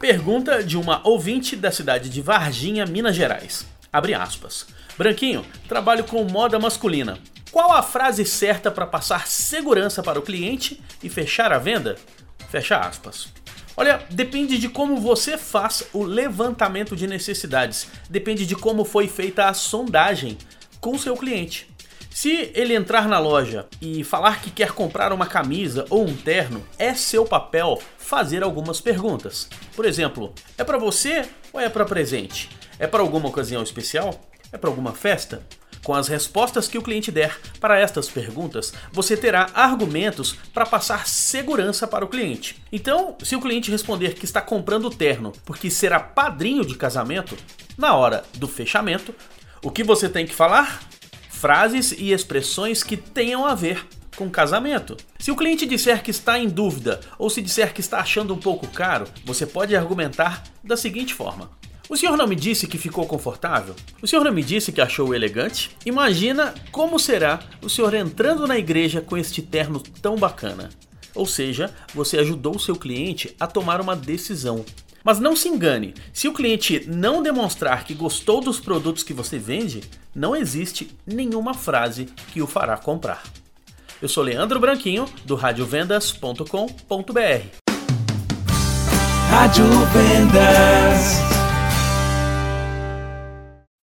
Pergunta de uma ouvinte da cidade de Varginha, Minas Gerais. Abre aspas. Branquinho, trabalho com moda masculina. Qual a frase certa para passar segurança para o cliente e fechar a venda? Fecha aspas. Olha, depende de como você faz o levantamento de necessidades, depende de como foi feita a sondagem com seu cliente. Se ele entrar na loja e falar que quer comprar uma camisa ou um terno, é seu papel fazer algumas perguntas. Por exemplo, é para você ou é para presente? É para alguma ocasião especial? É para alguma festa? Com as respostas que o cliente der para estas perguntas, você terá argumentos para passar segurança para o cliente. Então, se o cliente responder que está comprando o terno porque será padrinho de casamento, na hora do fechamento, o que você tem que falar? Frases e expressões que tenham a ver com casamento. Se o cliente disser que está em dúvida ou se disser que está achando um pouco caro, você pode argumentar da seguinte forma: o senhor não me disse que ficou confortável? O senhor não me disse que achou elegante? Imagina como será o senhor entrando na igreja com este terno tão bacana. Ou seja, você ajudou o seu cliente a tomar uma decisão. Mas não se engane, se o cliente não demonstrar que gostou dos produtos que você vende, não existe nenhuma frase que o fará comprar. Eu sou Leandro Branquinho, do radiovendas.com.br. Rádio Vendas.